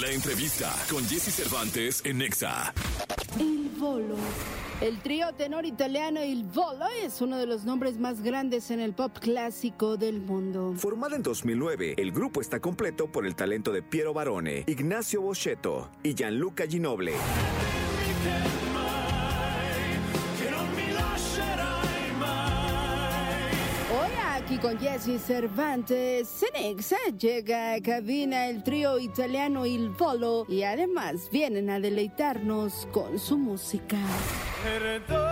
La entrevista con Jesse Cervantes en Nexa. Il Volo. El trío tenor italiano Il Volo es uno de los nombres más grandes en el pop clásico del mundo. Formada en 2009, el grupo está completo por el talento de Piero Barone, Ignacio Boschetto y Gianluca Ginoble. Con Jesse Cervantes, Cenexa llega a cabina el trío italiano Il Volo y además vienen a deleitarnos con su música. Perdóname,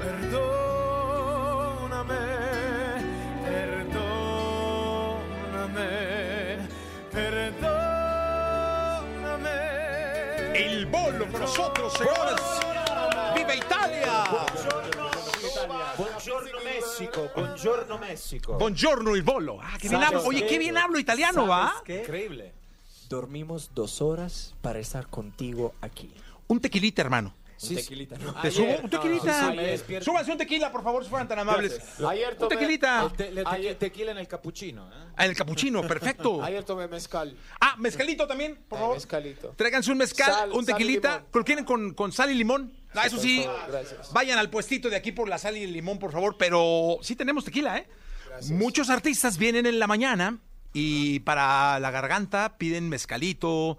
perdóname, perdóname, perdóname. El bolo con nosotros, señores. ¡Viva Italia! México, buongiorno México. Buongiorno, el bolo. Ah, qué bien ¿Sabes hablo. Oye, qué? bien hablo italiano, ¿va? ¿Sabes qué? Increíble. Dormimos dos horas para estar contigo aquí. Un tequilita, hermano. Un tequilita, ¿no? ¿Te subo un tequilita? sí, despierto. Súbanse un tequila, por favor, si fueran tan amables. Ayer Un tomé, tequilita. El te- le- tequi- tequila en el capuchino, ¿eh? Ah, el capuchino, perfecto. ayer tomé mezcal. Ah, mezcalito también, por Eh, favor. mezcalito. Tráiganse un mezcal, Sal- un tequilita. ¿Lo quieren con, con sal y limón? Ah, eso sí. Gracias. Vayan al puestito de aquí por la sal y el limón, por favor. Pero sí tenemos tequila, ¿eh? Muchos artistas vienen en la mañana y para la garganta piden mezcalito,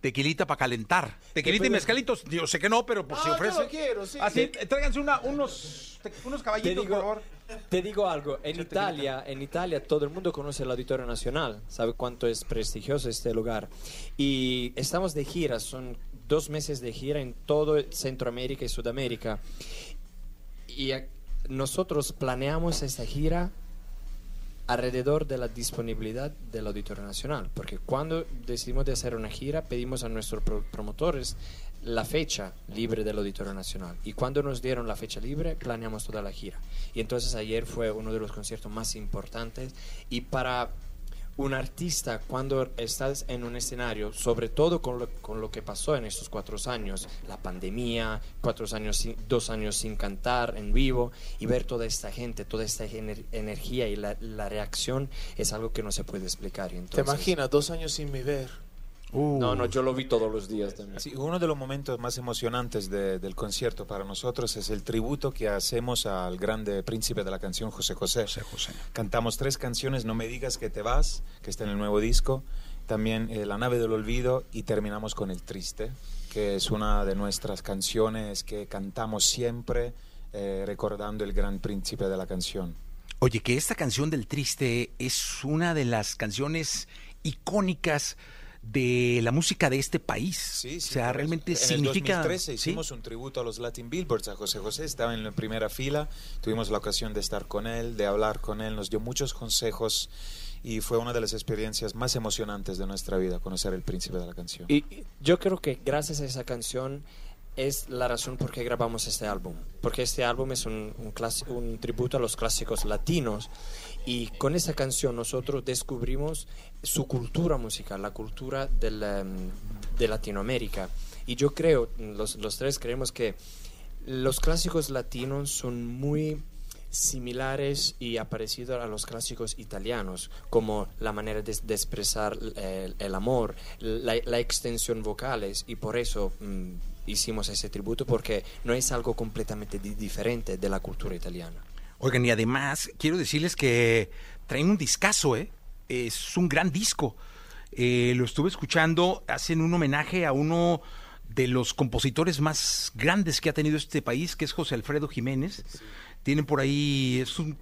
tequilita para calentar. Tequilita y mezcalitos, yo sé que no, pero pues Ah, se yo ofrece. lo quiero, sí. Así, tráiganse una- unos, te- unos Te caballitos, por favor. digo, te digo algo, en Italia, en Italia todo el mundo conoce el Auditorio Nacional, sabe cuánto es prestigioso este lugar. Y estamos de gira, son dos meses de gira en todo Centroamérica y Sudamérica. Y eh, nosotros planeamos esta gira alrededor de la disponibilidad del Auditorio Nacional, porque cuando decidimos de hacer una gira pedimos a nuestros pro- promotores la fecha libre del Auditorio Nacional. Y cuando nos dieron la fecha libre planeamos toda la gira. Y entonces ayer fue uno de los conciertos más importantes. Y para un artista cuando estás en un escenario, sobre todo con lo, con lo que pasó en estos cuatro años, la pandemia, cuatro años, sin- dos años sin cantar en vivo y ver toda esta gente, toda esta ener- energía y la, la reacción es algo que no se puede explicar. y ¿Te entonces- imaginas? Dos años sin mi ver. No, no, yo lo vi todos los días también. Sí, uno de los momentos más emocionantes de- del concierto para nosotros es el tributo que hacemos al grande príncipe de la canción José José. Cantamos tres canciones, No me digas que te vas, que está en el nuevo disco, también eh, La nave del olvido y terminamos con El triste, que es una de nuestras canciones que cantamos siempre eh, recordando el gran príncipe de la canción. Oye, que esta canción del triste es una de las canciones icónicas de la música de este país. Sí, sí, o sea, realmente significa. En el 2013 ¿sí? hicimos un tributo a los Latin Billboards a José José, estaba en la primera fila, tuvimos la ocasión de estar con él, de hablar con él, nos dio muchos consejos y fue una de las experiencias más emocionantes de nuestra vida conocer el príncipe de la canción. Y yo creo que gracias a esa canción es la razón por qué grabamos este álbum. Porque este álbum es un, un, un tributo a los clásicos latinos. Y con esa canción nosotros descubrimos su cultura musical, la cultura del, de Latinoamérica. Y yo creo, los, los tres creemos que los clásicos latinos son muy similares y parecidos a los clásicos italianos, como la manera de, expresar el, amor, la, extensión vocales, y por eso mm, hicimos ese tributo, porque no es algo completamente di- diferente de la cultura italiana. Oigan, y además quiero decirles que traen un discazo, ¿eh? Es un gran disco. Eh, lo estuve escuchando, hacen un homenaje a uno de los compositores más grandes que ha tenido este país, que es José Alfredo Jiménez. Tienen por ahí es un-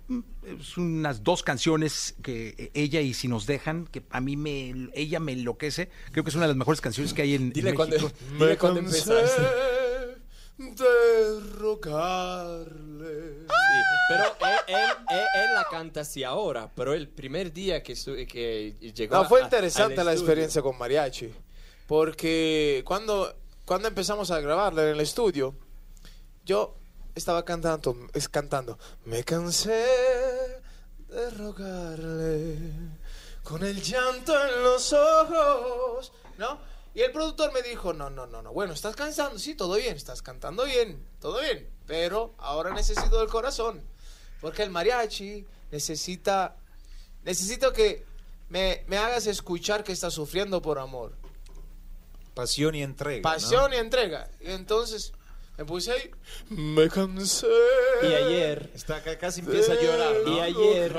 es unas dos canciones que ella y Si nos dejan, que a mí me ella me enloquece. Creo que es una de las mejores canciones que hay en, en Dile cuando, México. dile cuando empezaste. De rogarle. Pero él, él, él- él la canta así ahora, pero el primer día que, su- que llegó No, fue a- interesante la estudio- experiencia con mariachi. Porque cuando, cuando empezamos a grabarla en el estudio, yo estaba cantando, es cantando, me cansé de rogarle con el llanto en los ojos, ¿no? Y el productor me dijo, no, no, no, no, bueno, estás cansando, sí, todo bien, estás cantando bien, todo bien, pero ahora necesito del corazón, porque el mariachi necesita, necesito que me, me hagas escuchar que estás sufriendo por amor. Pasión y entrega. ¿no? Pasión y entrega. Y entonces me puse ahí. Me cansé. Y ayer, Está acá, casi empieza a llorar. ¿no? y ayer,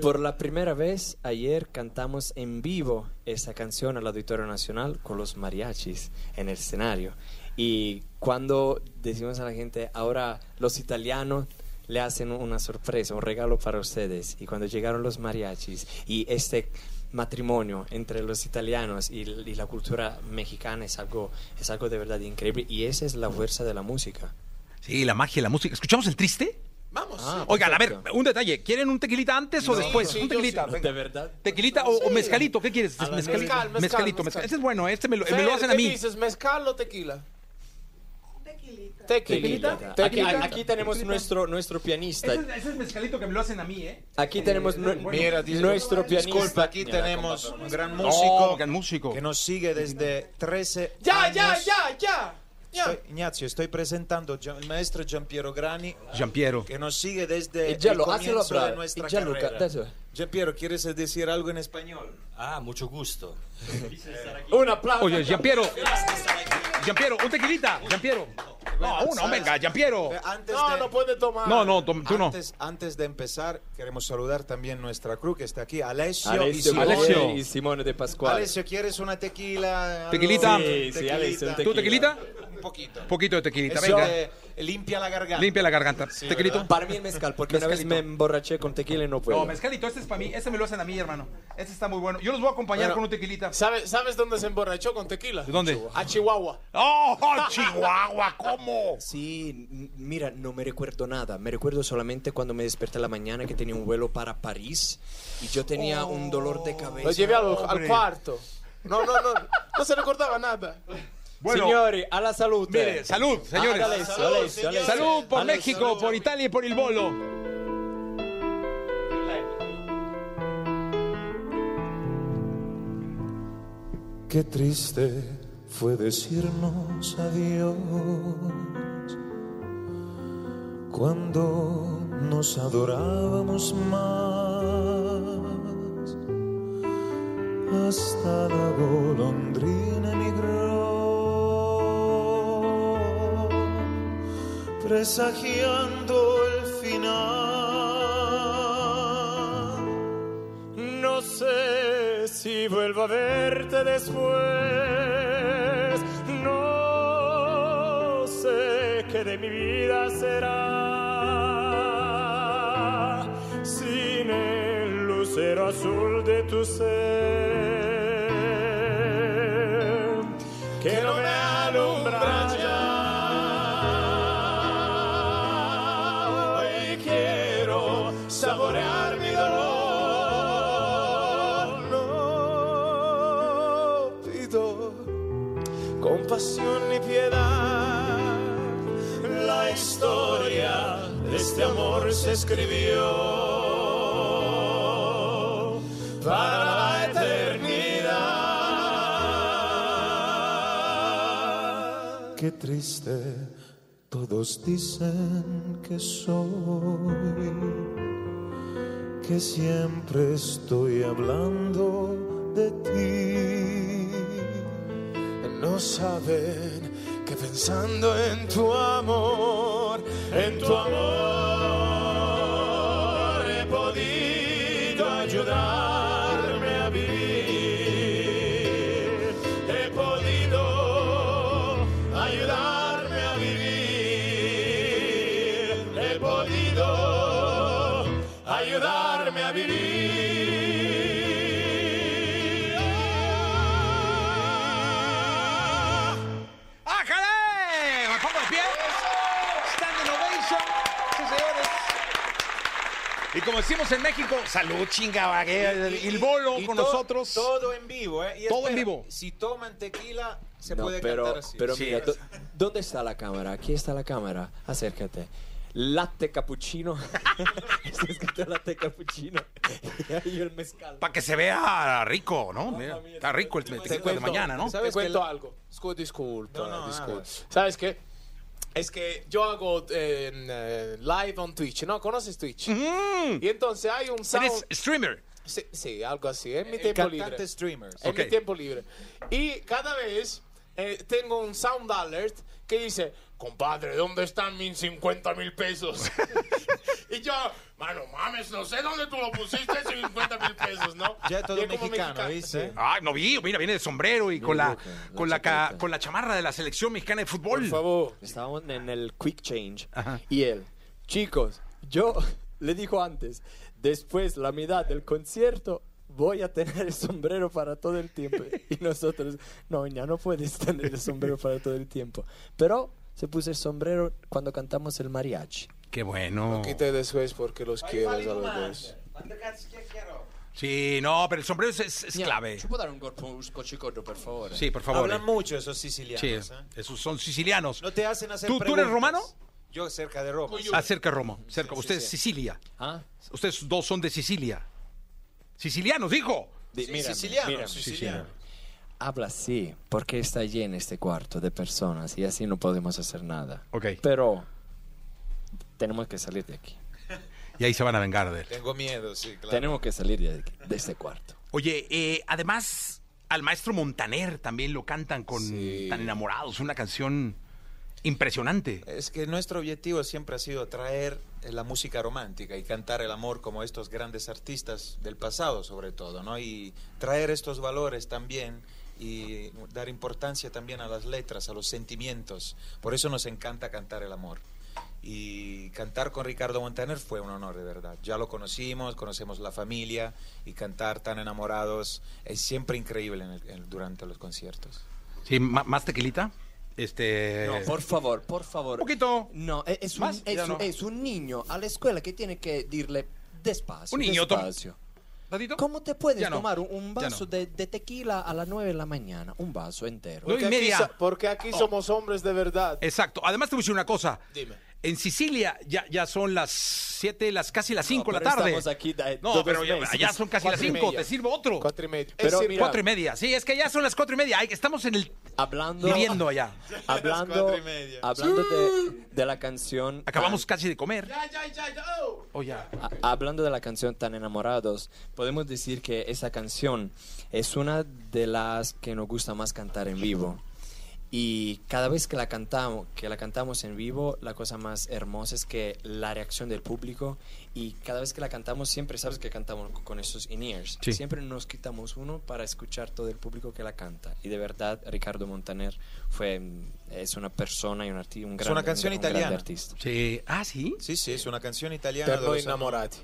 por la primera vez, ayer cantamos en vivo esa canción al Auditorio Nacional con los mariachis en el escenario. Y cuando decimos a la gente, ahora los italianos le hacen una sorpresa, un regalo para ustedes. Y cuando llegaron los mariachis y este matrimonio entre los italianos y, y la cultura mexicana es algo, es algo de verdad increíble. Y esa es la fuerza de la música. Sí, la magia, la música. ¿Escuchamos el triste? Vamos. Ah, Oigan, a ver, un detalle. ¿Quieren un tequilita antes o Sí, después? sí, un tequilita. sí. ¿De verdad? ¿Tequilita o, o mezcalito? ¿Qué quieres? Mezcalito. mezcal, mezcal, mezcalito, mezcal. mezcal. Este es bueno, este me lo, me Fer, lo hacen a ¿qué mí. dices, mezcal o tequila? Tequilita. Tequilita. Aquí, Tequilita. aquí tenemos nuestro, nuestro pianista. Ese, es- ese es mezcalito que me lo hacen a mí, ¿eh? Aquí tenemos nu- Mira, dis- nuestro pianista. Disculpa, aquí Mira, tenemos un gran No, músico gran músico. que nos sigue desde 13 Ya, años. ya, ya, ya. Ya. Estoy- Ignazio, estoy presentando Gian- el maestro Giampiero Grani, Giampiero. que nos sigue desde Y ya el comienzo hablar. de nuestra Y ya lo, carrera. Giampiero, ¿quieres decir algo en español? Ah, mucho gusto. Un aplauso. Oye, Giampiero. Giampiero, un tequilita. Giampiero. No, uno, ¿sabes? venga, Giampiero. Eh, Antes No, de, no puede tomar. No, no, tú no. antes, antes de empezar, queremos saludar también nuestra crew que está aquí, Alessio, y Alessio, Simone. Alessio. y Simone de Pascual. Alessio, ¿quieres una tequila? Tequilita. Sí, sí, Alessio, un ¿Tú tequilita? Un poquito. Un poquito de tequilita, Eso venga. eh, limpia la garganta. Limpia la garganta. Tequilito. Para mí el mezcal, porque una vez me emborraché con tequila y no puedo. No, mezcalito, este es para mí. Este me lo hacen a mí, hermano. Este está muy bueno. Yo los voy a acompañar Bueno. con un tequilita. ¿Sabes, ¿Sabes dónde se emborrachó con tequila? ¿De dónde? A Chihuahua. ¡Oh, Chihuahua! ¿Cómo? Sí, mira, no me recuerdo nada. Me recuerdo solamente cuando me desperté en la mañana que tenía un vuelo para París y yo tenía un dolor de cabeza. Lo llevé al, al cuarto. No, no, no. No se recordaba nada. Bueno, Signori, a la salud. mire, salud, señores. Ah, Salud, señores. Por. México, por Italia y por el bolo. Qué triste fue decirnos adiós cuando nos adorábamos más. Hasta la golondrina emigró, presagiando el final. No sé si vuelvo a verte después. No sé qué de mi vida será sin el lucero azul de tu ser saborear mi dolor. Pido compasión ni piedad. La historia de este amor se escribió para la eternidad. Qué triste, todos dicen que soy, que siempre estoy hablando de ti. No saben que pensando en tu amor, En tu amor he podido ayudarme decimos en México, salud, chinga, el bolo Y con to- nosotros. Todo en vivo, ¿eh? Y Todo en espera, vivo. Si toman tequila, se No, puede pero, cantar así. pero Sí. mira, ¿dónde está la cámara? Aquí está la cámara. Acércate. Latte cappuccino. está escrito latte cappuccino. y ahí el mezcal. Para que se vea rico, ¿no? Mira, está rico el tequila de mañana, ¿no? Te cuento algo. Disculpa, No, no, disculpa. ¿Sabes qué? Es que yo hago eh, eh, live on Twitch, ¿no? ¿Conoces Twitch? Y entonces hay un sound... Eres streamer. Sí, sí, algo así. En mi tiempo libre. Streamers. En mi tiempo libre. Y cada vez eh, tengo un sound alert que dice, compadre, ¿dónde están mis 50 mil pesos? y yo, mano, mames, no sé dónde tú lo pusiste, 50 mil pesos, ¿no? Ya todo como mexicano, ¿viste? Ah, no vi, mira, viene de sombrero y con la, con la, ca- con la chamarra de la selección mexicana de fútbol. Por favor. Estábamos en el Quick Change. Ajá. Y él, chicos, yo le dijo antes, después la mitad del concierto voy a tener el sombrero para todo el tiempo. Y nosotros, no, ya no puedes tener el sombrero para todo el tiempo. Pero se puso el sombrero cuando cantamos el mariachi. Qué bueno. Quité después porque los quiero a los dos. Sí, no, pero el sombrero es, es- es clave. Può dare un corpo un scoccicoto, per favore? Sí, por favor. Hablan eh. mucho esos sicilianos. Sí, ¿eh? esos son sicilianos. No te hacen hacer ¿Tú- tú eres romano? Yo cerca de Roma. Ah, cerca de Roma, cerca. Usted es Sicilia. ¿Ah? Ustedes dos son de Sicilia. Sicilianos, dijo. Di- Sí, mírame, siciliano, mírame. siciliano. Habla así, porque está lleno este cuarto de personas y así no podemos hacer nada. Ok. Pero tenemos que salir de aquí. Y ahí se van a vengar de él. Tengo miedo, sí, claro. Tenemos que salir de, aquí, de este cuarto. Oye, eh, además, al maestro Montaner también lo cantan con Tan Enamorados, una canción impresionante. Es que nuestro objetivo siempre ha sido traer eh, la música romántica y cantar el amor como estos grandes artistas del pasado, sobre todo, ¿no? Y traer estos valores también y dar importancia también a las letras, a los sentimientos. Por eso nos encanta cantar el amor. Y cantar con Ricardo Montaner fue un honor, de verdad. Ya lo conocimos, conocemos la familia y cantar tan enamorados es siempre increíble en el- en- durante los conciertos. Sí, más tequilita. Este. No, por favor, por favor. Un poquito. No, es, es un, es, no. es un niño a la escuela que tiene que decirle despacio. Un niño, despacio. ¿Ratito? ¿Cómo te puedes no. tomar un, vaso no. de, de tequila a las 9 de la mañana? Un vaso entero. Porque aquí, media. porque aquí somos hombres de verdad. Exacto. Además, te voy a decir una cosa. Dime. En Sicilia ya, ya son las 7, las casi las 5 de la pero tarde. estamos aquí da- no, pero ya, meses. ya son casi las Cuatro y 5. media. Te sirvo otro. Cuatro y medio. Pero Es decir, mira, Cuatro y media. Sí, es que ya son las cuatro y media. Ay, estamos en el. Hablando, Viviendo allá. hablando, cuatro y media. hablando de, de la canción. Acabamos casi de comer. Ya, ya, ya, ya. oh. Oh, ya. A- Hablando de la canción Tan Enamorados, podemos decir que esa canción es una de las que nos gusta más cantar en vivo. Y cada vez que la cantamos, que la cantamos en vivo, la cosa más hermosa es que la reacción del público y cada vez que la cantamos siempre sabes que cantamos con esos in-ears. Sí. Siempre nos quitamos uno para escuchar todo el público que la canta. Y de verdad Ricardo Montaner fue es una persona y un artista, un gran una canción un un italiana. artista. Sí. Ah, sí. Sí, sí, es una canción italiana. Per de los años- innamorati.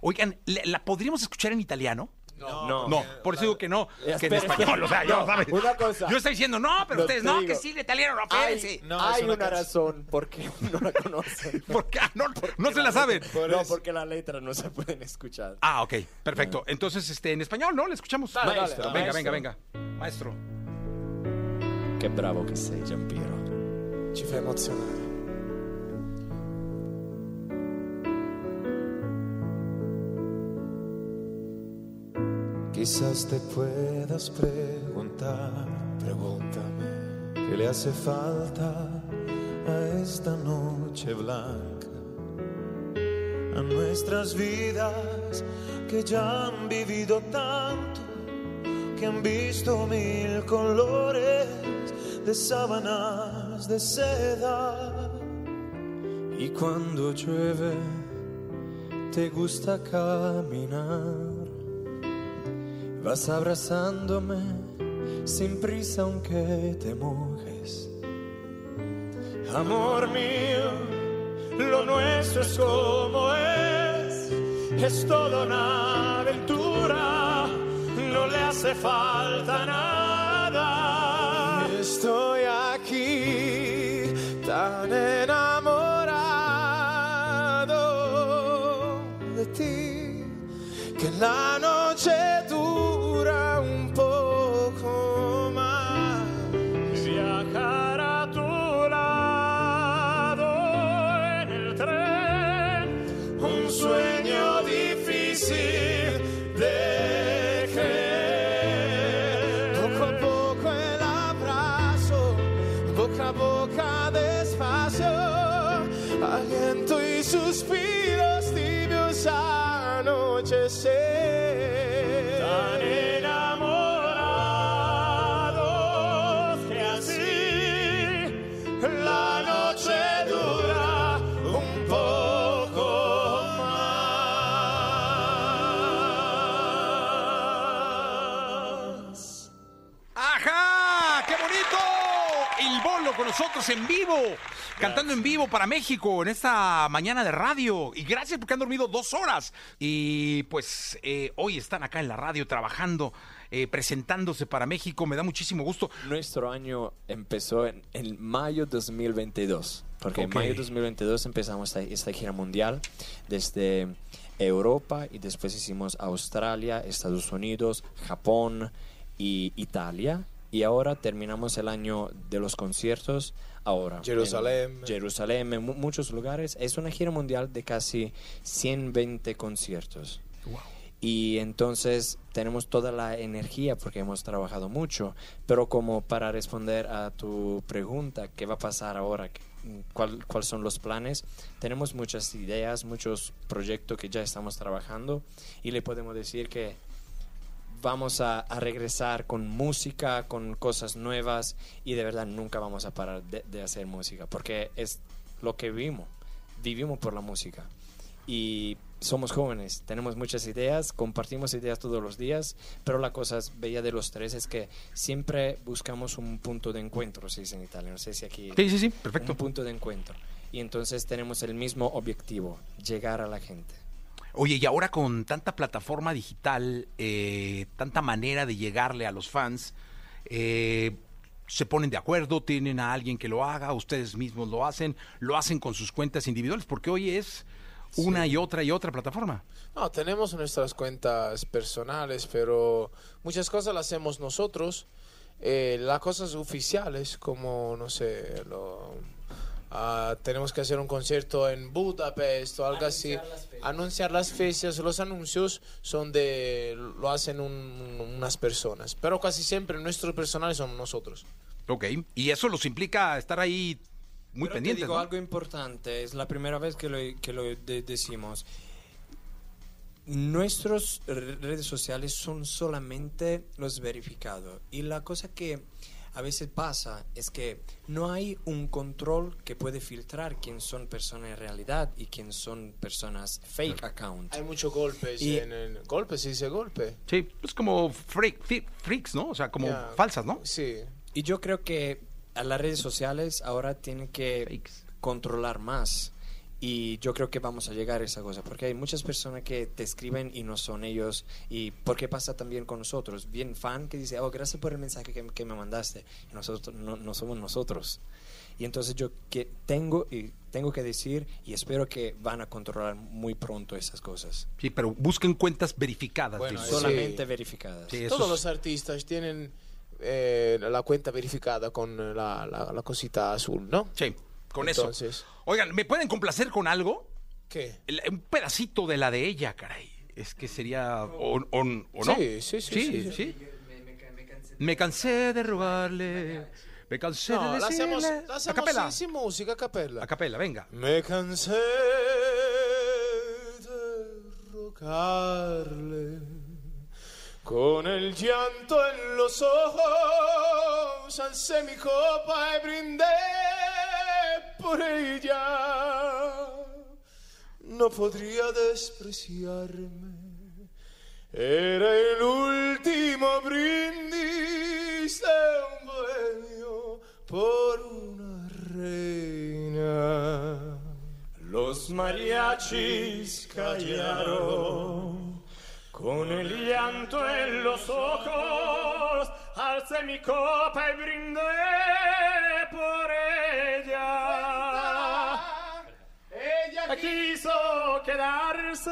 Oigan, ¿la, la podríamos escuchar en italiano? No, No, por eso digo que no, que en español, o sea, yo, no, ¿sabes? una cosa. Yo estoy diciendo, no, pero No ustedes, te no, digo. que sí, el italiano, no, Hay, espérense. No, hay una una razón por qué no la conocen. ¿Por qué? Ah, No, no se la saben. no, porque las letras no se pueden escuchar. Ah, ok, perfecto. Entonces, este, en español, ¿no? Le escuchamos. Dale, Maestro, dale. venga, venga, Maestro. venga. Maestro. Qué bravo que sei, Giampiero. Ci fa emozionare. Quizás te puedas preguntar, Pregúntame. ¿qué le hace falta a esta noche blanca? A nuestras vidas que ya han vivido tanto, que han visto mil colores de sábanas de seda. Y cuando llueve, te gusta caminar. Vas abrazándome sin prisa aunque te mojes. Amor mío, lo nuestro es como es, es toda una aventura, no le hace falta nada. Estoy aquí tan enamorado de ti que la boca a boca despacio, aliento y suspiros tibios anochecer. Nosotros en vivo, cantando en vivo para México en esta mañana de radio. Y gracias porque han dormido dos horas. Y pues eh, hoy están acá en la radio trabajando, eh, presentándose para México. Me da muchísimo gusto. Nuestro año empezó en, en mayo 2022, porque Ok. en mayo 2022 empezamos esta, esta gira mundial desde Europa y después hicimos Australia, Estados Unidos, Japón y Italia. Y ahora terminamos el año de los conciertos ahora. Jerusalén. En Jerusalén, en mu- muchos lugares. Es una gira mundial de casi 120 conciertos. Y entonces tenemos toda la energía porque hemos trabajado mucho, pero como para responder a tu pregunta, ¿qué va a pasar ahora? ¿Cuál- ¿Cuáles son los planes? Tenemos muchas ideas, muchos proyectos que ya estamos trabajando y le podemos decir que vamos a, a regresar con música, con cosas nuevas y de verdad nunca vamos a parar de, de hacer música porque es lo que vivimos, vivimos por la música y somos jóvenes, tenemos muchas ideas, compartimos ideas todos los días, pero la cosa bella de los tres es que siempre buscamos un punto de encuentro, se dice en Italia, no sé si aquí... Sí, sí, sí, perfecto. Un punto de encuentro. Y entonces tenemos el mismo objetivo, llegar a la gente. Oye, y ahora con tanta plataforma digital, eh, tanta manera de llegarle a los fans, eh, se ponen de acuerdo, tienen a alguien que lo haga, ustedes mismos lo hacen, lo hacen con sus cuentas individuales, porque hoy es una y otra y otra plataforma. No, tenemos nuestras cuentas personales, pero muchas cosas las hacemos nosotros. Eh, las cosas oficiales, como, no sé, lo, ah, tenemos que hacer un concierto en Budapest o algo así. Anunciar las fechas, los anuncios son de, lo hacen un- unas personas, pero casi siempre nuestros personales son nosotros. Ok, y eso los implica estar ahí muy Pero te pendientes. digo ¿no? algo importante, es la primera vez que lo, que lo de- decimos. Nuestras redes sociales son solamente los verificados. Y la cosa que a veces pasa es que no hay un control que puede filtrar quién son personas en realidad y quién son personas fake account. Hay muchos golpes Y- en el... Golpe, se dice golpe. Sí, es como freak, freaks, ¿no? O sea, como falsas, ¿no? Sí. Y yo creo que a las redes sociales ahora tienen que Fakes. controlar más. Y yo creo que vamos a llegar a esa cosa, porque hay muchas personas que te escriben y no son ellos. Y porque pasa también con nosotros. Bien fan que dice, oh, gracias por el mensaje que, que me mandaste. Y nosotros no, no somos nosotros. Y entonces yo que tengo, y tengo que decir, y espero que van a controlar muy pronto esas cosas. Sí, pero busquen cuentas verificadas. Bueno, digo. Sí. Solamente verificadas. Sí, Todos es- los artistas tienen eh, la cuenta verificada con la, la- la cosita azul, ¿no? Sí, con Entonces- eso. Oigan, ¿me pueden complacer con algo? ¿Qué? El- un pedacito de la de ella, caray. Es que sería. ¿O, o- o no? Sí, sí, sí, sí, sí. sí. Me cansé de rogarle. Me cansé No, de la decirle. hacemos, la a hacemos capela. sin, sin música, a capella. A capela, venga. Me cansé de rogarle con el llanto en los ojos, alcé mi copa y brindé por ella. No podría despreciarme, era el último brindis de un bohemio por una reina. Los mariachis callaron con el llanto en los ojos. Alcé mi copa y brindé Quiso quedarse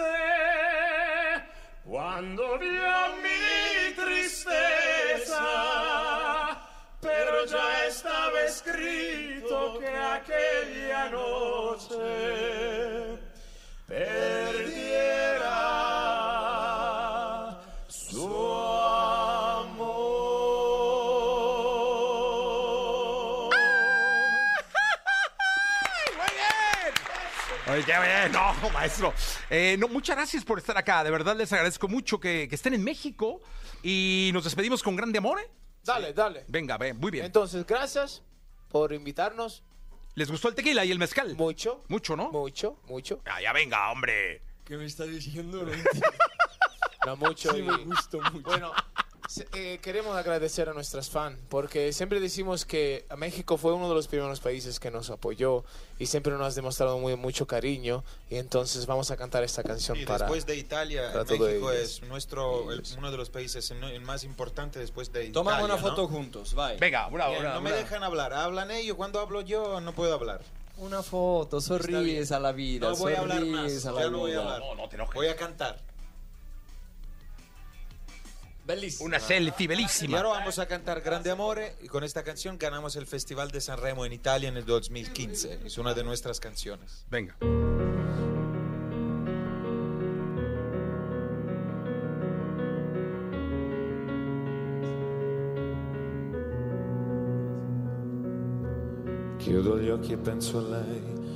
cuando vio mi tristeza. Pero ya estaba escrito que aquella noche perdiera No, maestro. Eh, no, muchas gracias por estar acá. De verdad les agradezco mucho que, que estén en México. Y nos despedimos con grande amor. ¿eh? Dale, dale. Venga, ve, muy bien. Entonces, gracias por invitarnos. ¿Les gustó el tequila y el mezcal? Mucho, Mucho, ¿no? mucho, mucho. Ah, ya venga, hombre. ¿Qué me está diciendo? No mucho. Sí, y- me gustó mucho. Bueno, eh, queremos agradecer a nuestras fans porque siempre decimos que México fue uno de los primeros países que nos apoyó y siempre nos ha demostrado muy, mucho cariño y entonces vamos a cantar esta canción Y para después de Italia, México es nuestro el- uno de los países el más importante después de Tomamos Italia. una foto ¿no? juntos, vai. Venga, bravo, Bien, bravo, no me dejan hablar, hablan ellos. Cuando hablo yo no puedo hablar. Una foto, sonríes a la vida, No voy a hablar más, a la ya no voy a vida. hablar. No, no te. Voy a cantar. Bellissimo. Una selfie Y bellísima. ahora vamos a cantar Grande Amore y con esta canción ganamos el Festival de Sanremo en Italia en el 2015. Es una de nuestras canciones. Venga. Chiudo gli occhi e penso a lei,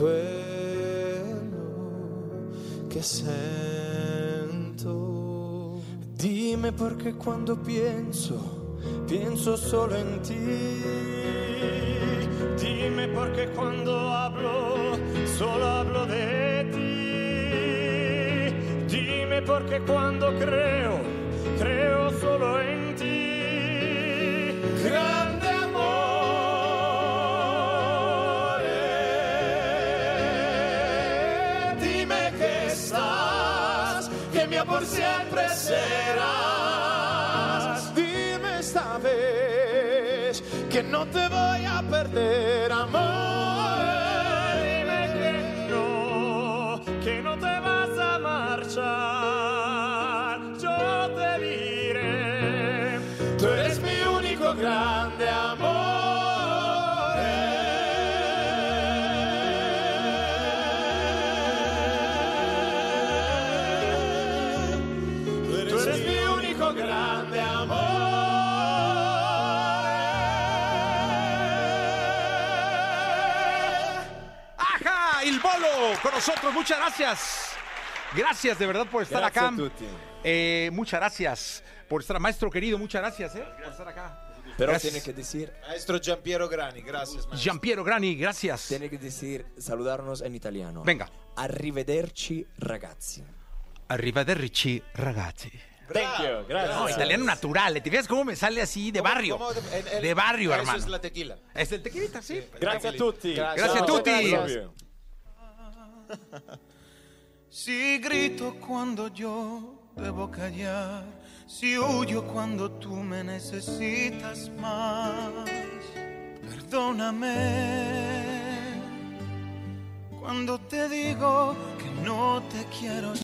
quello che sento. Dime perché quando pienso, pienso solo en ti. Dime porque cuando hablo, solo hablo de ti. Dime porque cuando creo, creo solo en ti. Grande siempre serás. Dime esta vez que no te voy a perder, amor. Nosotros, muchas gracias. Gracias de verdad por estar Grazie acá. a. Eh, muchas gracias por estar, maestro querido, muchas gracias eh, por estar acá. Pero Gracias. tiene que decir, Maestro Giampiero Grani, gracias. maestro. Giampiero Grani, gracias. tiene que decir, saludarnos en italiano. Venga. Arrivederci ragazzi. Arrivederci, ragazzi. Thank you, gracias. No, italiano natural. ¿Te fijas cómo me sale así de ¿Cómo- barrio? cómo te- en- en- De barrio, Eso hermano. es la tequila. Es el tequilita, sí. Grazie a tutti. Grazie a Ciao. tutti. Si grito cuando yo debo callar, si huyo cuando tú me necesitas más, perdóname cuando te digo que no te quiero.